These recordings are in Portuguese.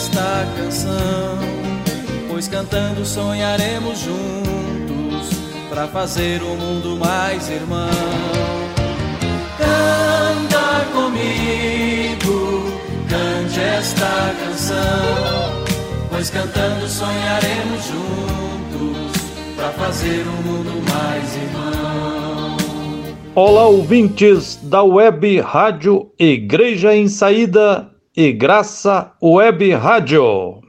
esta canção, pois cantando sonharemos juntos para fazer o mundo mais irmão. Canta comigo, cante esta canção, pois cantando sonharemos juntos para fazer o mundo mais irmão. Olá, ouvintes da Web Rádio Igreja em Saída e Graça Web Rádio.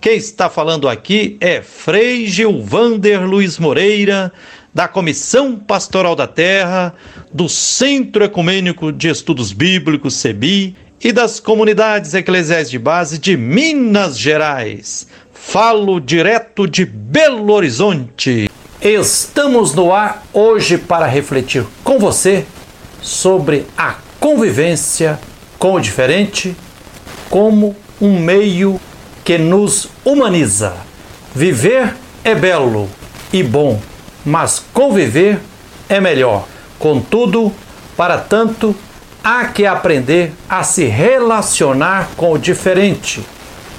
Quem está falando aqui é Frei Gilvander Luiz Moreira, da Comissão Pastoral da Terra, do Centro Ecumênico de Estudos Bíblicos, CEBI, e das comunidades eclesiais de base de Minas Gerais. Falo direto de Belo Horizonte. Estamos no ar hoje para refletir com você sobre a convivência com o diferente como um meio que nos humaniza. Viver é belo e bom, mas conviver é melhor. Contudo, para tanto, há que aprender a se relacionar com o diferente,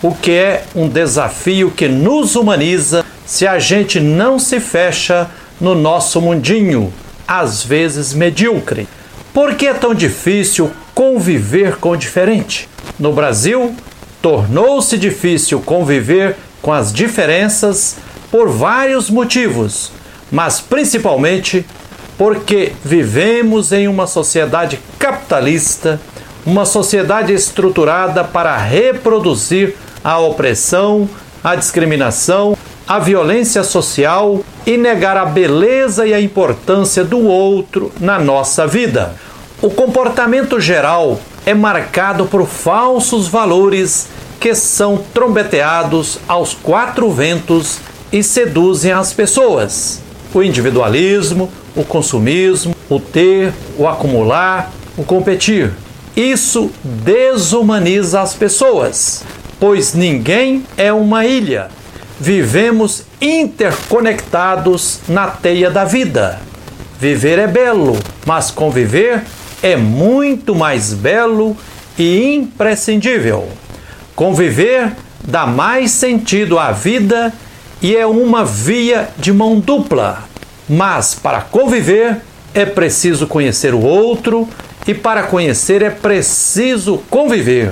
o que é um desafio que nos humaniza se a gente não se fecha no nosso mundinho, às vezes medíocre. Por que é tão difícil conviver com o diferente? No Brasil, tornou-se difícil conviver com as diferenças por vários motivos, mas principalmente porque vivemos em uma sociedade capitalista, uma sociedade estruturada para reproduzir a opressão, a discriminação a violência social e negar a beleza e a importância do outro na nossa vida. O comportamento geral é marcado por falsos valores que são trombeteados aos quatro ventos e seduzem as pessoas. O individualismo, o consumismo, o ter, o acumular, o competir. Isso desumaniza as pessoas, pois ninguém é uma ilha vivemos interconectados na teia da vida. Viver é belo, mas conviver é muito mais belo e imprescindível. Conviver dá mais sentido à vida e é uma via de mão dupla. Mas para conviver é preciso conhecer o outro e para conhecer é preciso conviver.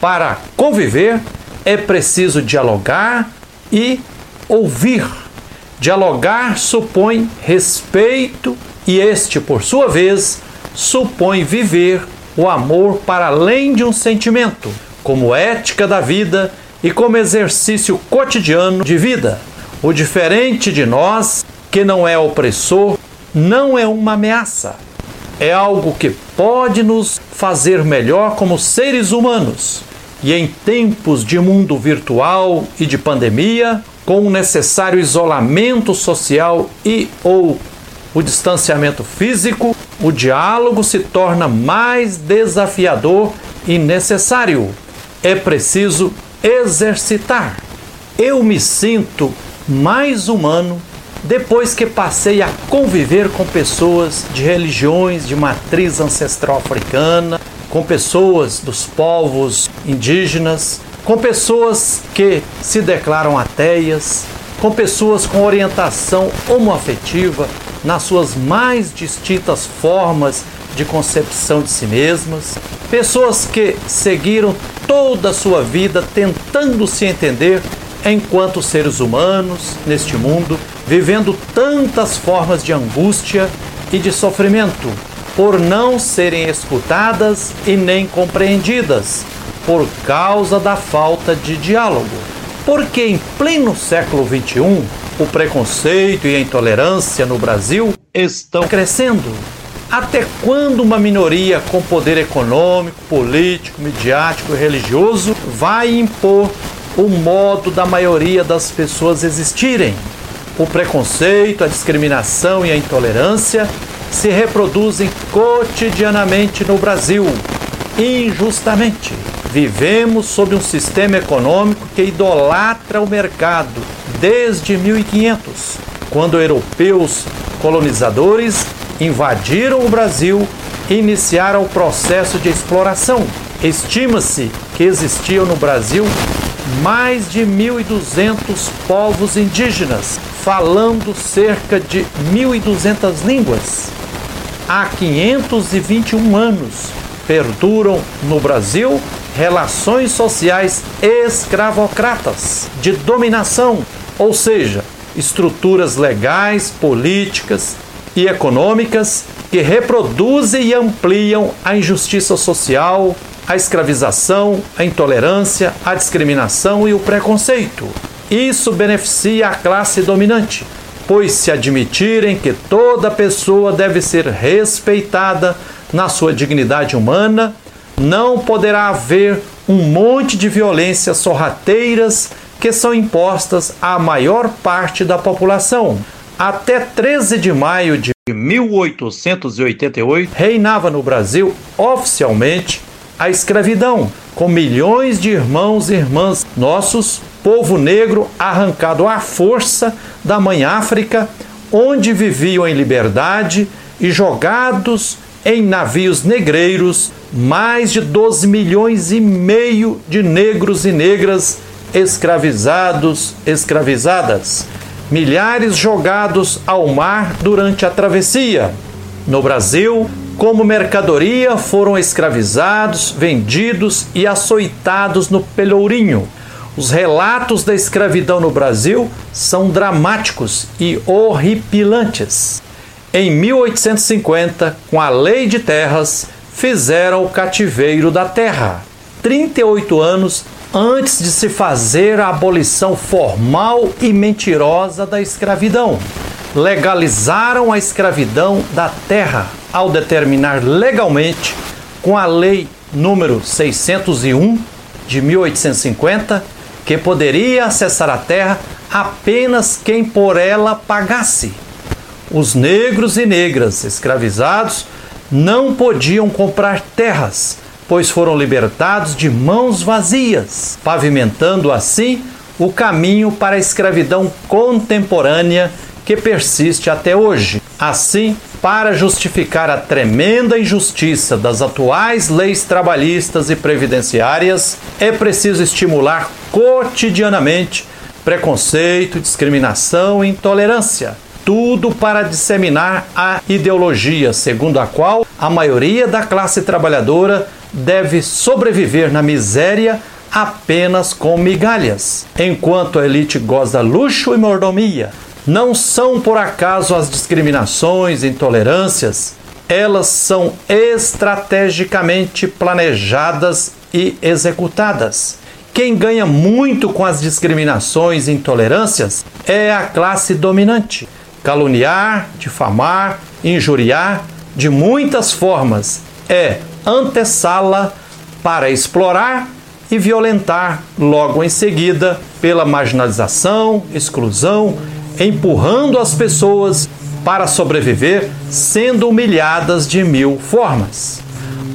Para conviver é preciso dialogar e ouvir. Dialogar supõe respeito e este, por sua vez, supõe viver o amor para além de um sentimento, como ética da vida e como exercício cotidiano de vida. O diferente de nós, que não é opressor, não é uma ameaça. É algo que pode nos fazer melhor como seres humanos. E em tempos de mundo virtual e de pandemia, com o necessário isolamento social e ou o distanciamento físico, o diálogo se torna mais desafiador e necessário. É preciso exercitar. Eu me sinto mais humano depois que passei a conviver com pessoas de religiões de matriz ancestral africana, com pessoas dos povos indígenas, com pessoas que se declaram ateias, com pessoas com orientação homoafetiva nas suas mais distintas formas de concepção de si mesmas, pessoas que seguiram toda a sua vida tentando se entender enquanto seres humanos neste mundo, vivendo tantas formas de angústia e de sofrimento, por não serem escutadas e nem compreendidas, por causa da falta de diálogo. Porque em pleno século XXI, o preconceito e a intolerância no Brasil estão crescendo. Até quando uma minoria com poder econômico, político, midiático e religioso vai impor o modo da maioria das pessoas existirem? O preconceito, a discriminação e a intolerância se reproduzem cotidianamente no Brasil, injustamente. Vivemos sob um sistema econômico que idolatra o mercado desde 1500, quando europeus colonizadores invadiram o Brasil e iniciaram o processo de exploração. Estima-se que existiam no Brasil mais de 1.200 povos indígenas, falando cerca de 1.200 línguas. Há 521 anos perduram no Brasil relações sociais escravocratas de dominação, ou seja, estruturas legais, políticas e econômicas que reproduzem e ampliam a injustiça social, a escravização, a intolerância, a discriminação e o preconceito. Isso beneficia a classe dominante, pois se admitirem que toda pessoa deve ser respeitada na sua dignidade humana, não poderá haver um monte de violências sorrateiras que são impostas à maior parte da população. Até 13 de maio de 1888, reinava no Brasil oficialmente a escravidão, com milhões de irmãos e irmãs nossos, povo negro arrancado à força da mãe África, onde viviam em liberdade e jogados em navios negreiros, mais de 12 milhões e meio de negros e negras escravizados, escravizadas, milhares jogados ao mar durante a travessia. No Brasil, como mercadoria, foram escravizados, vendidos e açoitados no Pelourinho. Os relatos da escravidão no Brasil são dramáticos e horripilantes. Em 1850, com a Lei de Terras, fizeram o cativeiro da terra. 38 anos antes de se fazer a abolição formal e mentirosa da escravidão legalizaram a escravidão da terra ao determinar legalmente, com a lei número 601 de 1850, que poderia acessar a terra apenas quem por ela pagasse. Os negros e negras escravizados não podiam comprar terras, pois foram libertados de mãos vazias, pavimentando assim o caminho para a escravidão contemporânea que persiste até hoje. Assim, para justificar a tremenda injustiça das atuais leis trabalhistas e previdenciárias, é preciso estimular cotidianamente preconceito, discriminação e intolerância. Tudo para disseminar a ideologia segundo a qual a maioria da classe trabalhadora deve sobreviver na miséria apenas com migalhas, enquanto a elite goza luxo e mordomia, não são por acaso as discriminações, intolerâncias, elas são estrategicamente planejadas e executadas. Quem ganha muito com as discriminações e intolerâncias é a classe dominante. Caluniar, difamar, injuriar, de muitas formas, é antessala para explorar e violentar logo em seguida pela marginalização, exclusão empurrando as pessoas para sobreviver, sendo humilhadas de mil formas.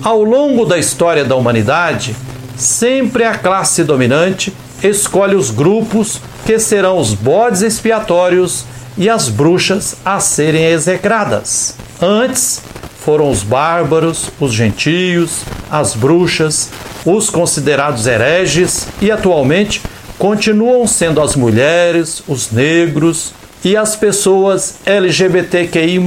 Ao longo da história da humanidade, sempre a classe dominante escolhe os grupos que serão os bodes expiatórios e as bruxas a serem execradas. Antes foram os bárbaros, os gentios, as bruxas, os considerados hereges e atualmente continuam sendo as mulheres, os negros e as pessoas LGBTQI,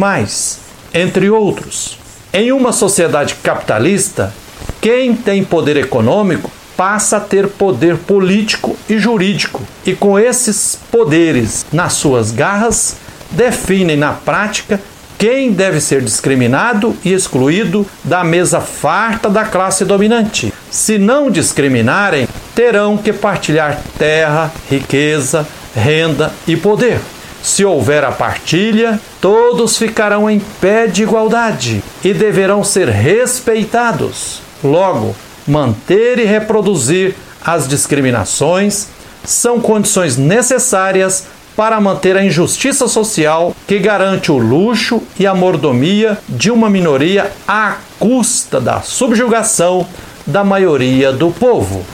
entre outros. Em uma sociedade capitalista, quem tem poder econômico passa a ter poder político e jurídico, e com esses poderes nas suas garras, definem na prática quem deve ser discriminado e excluído da mesa farta da classe dominante. Se não discriminarem, terão que partilhar terra, riqueza, renda e poder. Se houver a partilha, todos ficarão em pé de igualdade e deverão ser respeitados. Logo, manter e reproduzir as discriminações são condições necessárias para manter a injustiça social que garante o luxo e a mordomia de uma minoria à custa da subjugação da maioria do povo.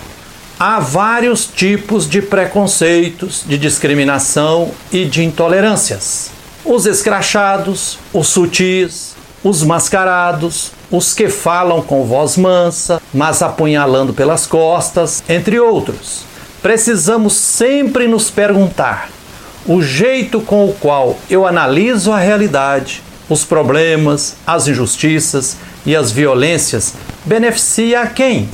Há vários tipos de preconceitos, de discriminação e de intolerâncias. Os escrachados, os sutis, os mascarados, os que falam com voz mansa, mas apunhalando pelas costas, entre outros. precisamos sempre nos perguntar: o jeito com o qual eu analiso a realidade, os problemas, as injustiças e as violências beneficia a quem?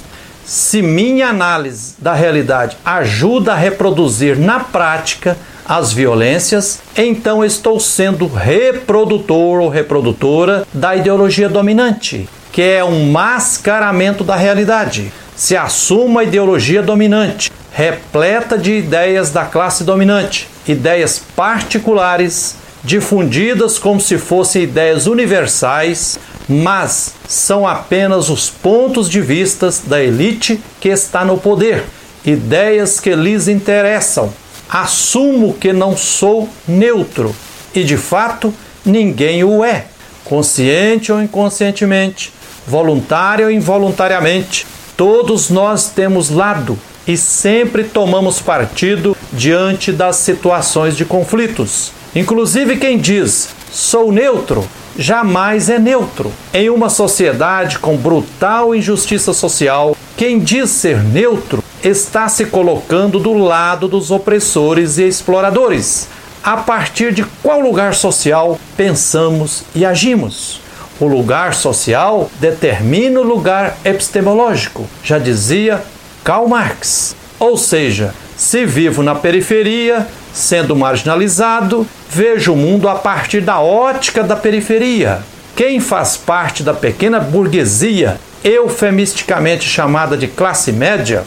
Se minha análise da realidade ajuda a reproduzir na prática as violências, então estou sendo reprodutor ou reprodutora da ideologia dominante, que é um mascaramento da realidade. Se assuma a ideologia dominante, repleta de ideias da classe dominante, ideias particulares, difundidas como se fossem ideias universais, mas são apenas os pontos de vistas da elite que está no poder, ideias que lhes interessam. Assumo que não sou neutro e de fato ninguém o é, consciente ou inconscientemente, voluntário ou involuntariamente. Todos nós temos lado e sempre tomamos partido diante das situações de conflitos. Inclusive, quem diz sou neutro jamais é neutro. Em uma sociedade com brutal injustiça social, quem diz ser neutro está se colocando do lado dos opressores e exploradores. A partir de qual lugar social pensamos e agimos? O lugar social determina o lugar epistemológico, já dizia Karl Marx. Ou seja, se vivo na periferia, sendo marginalizado, vejo o mundo a partir da ótica da periferia. Quem faz parte da pequena burguesia, eufemisticamente chamada de classe média,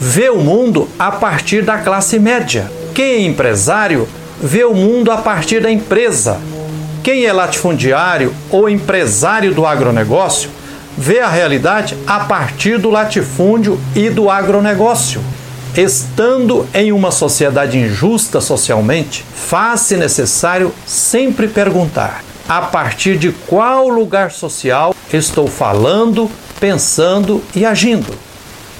vê o mundo a partir da classe média. Quem é empresário vê o mundo a partir da empresa. Quem é latifundiário ou empresário do agronegócio vê a realidade a partir do latifúndio e do agronegócio. Estando em uma sociedade injusta socialmente, faz-se necessário sempre perguntar: a partir de qual lugar social estou falando, pensando e agindo?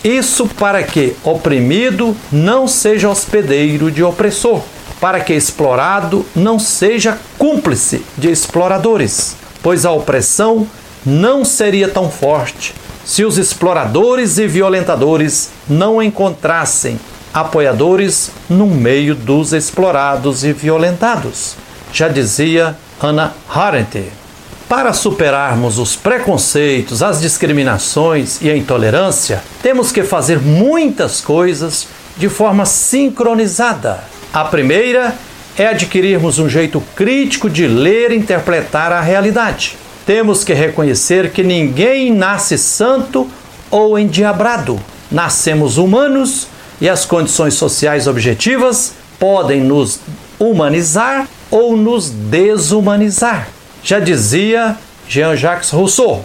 Isso para que oprimido não seja hospedeiro de opressor, para que explorado não seja cúmplice de exploradores, pois a opressão não seria tão forte se os exploradores e violentadores não encontrassem apoiadores no meio dos explorados e violentados. Já dizia Hannah Arendt. Para superarmos os preconceitos, as discriminações e a intolerância, temos que fazer muitas coisas de forma sincronizada. A primeira é adquirirmos um jeito crítico de ler e interpretar a realidade temos que reconhecer que ninguém nasce santo ou endiabrado. Nascemos humanos e as condições sociais objetivas podem nos humanizar ou nos desumanizar. Já dizia Jean-Jacques Rousseau: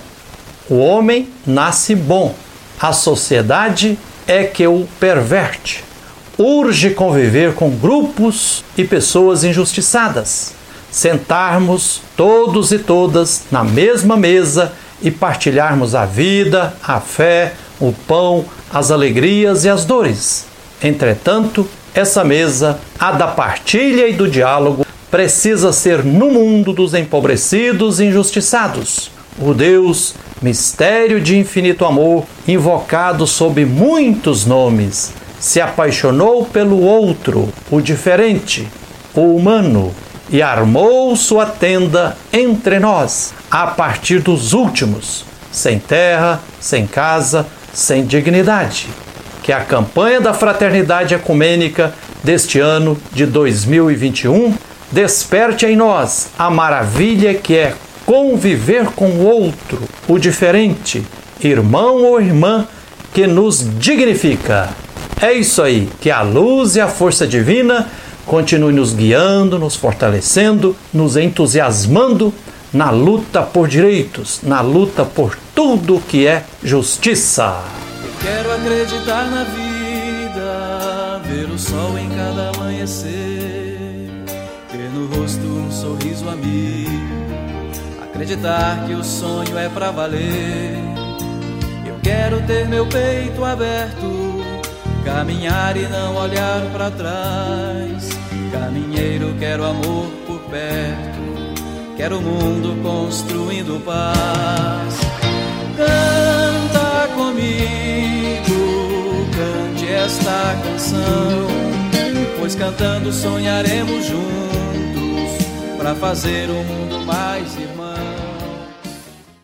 o homem nasce bom, a sociedade é que o perverte. Urge conviver com grupos e pessoas injustiçadas sentarmos todos e todas na mesma mesa e partilharmos a vida, a fé, o pão, as alegrias e as dores. Entretanto, essa mesa, a da partilha e do diálogo, precisa ser no mundo dos empobrecidos e injustiçados. O Deus, mistério de infinito amor, invocado sob muitos nomes, se apaixonou pelo outro, o diferente, o humano, e armou sua tenda entre nós, a partir dos últimos, sem terra, sem casa, sem dignidade. Que a campanha da fraternidade ecumênica deste ano de 2021 desperte em nós a maravilha que é conviver com o outro, o diferente, irmão ou irmã que nos dignifica. É isso aí, que a luz e a força divina continue nos guiando, nos fortalecendo, nos entusiasmando na luta por direitos, na luta por tudo que é justiça. Quero acreditar na vida, ver o sol em cada amanhecer, amigo, acreditar que o sonho é para valer. Eu quero ter meu peito aberto Caminhar e não olhar para trás. Caminheiro, quero amor por perto. Quero o mundo construindo paz. Canta comigo, cante esta canção, pois cantando sonharemos juntos para fazer o mundo mais irmão.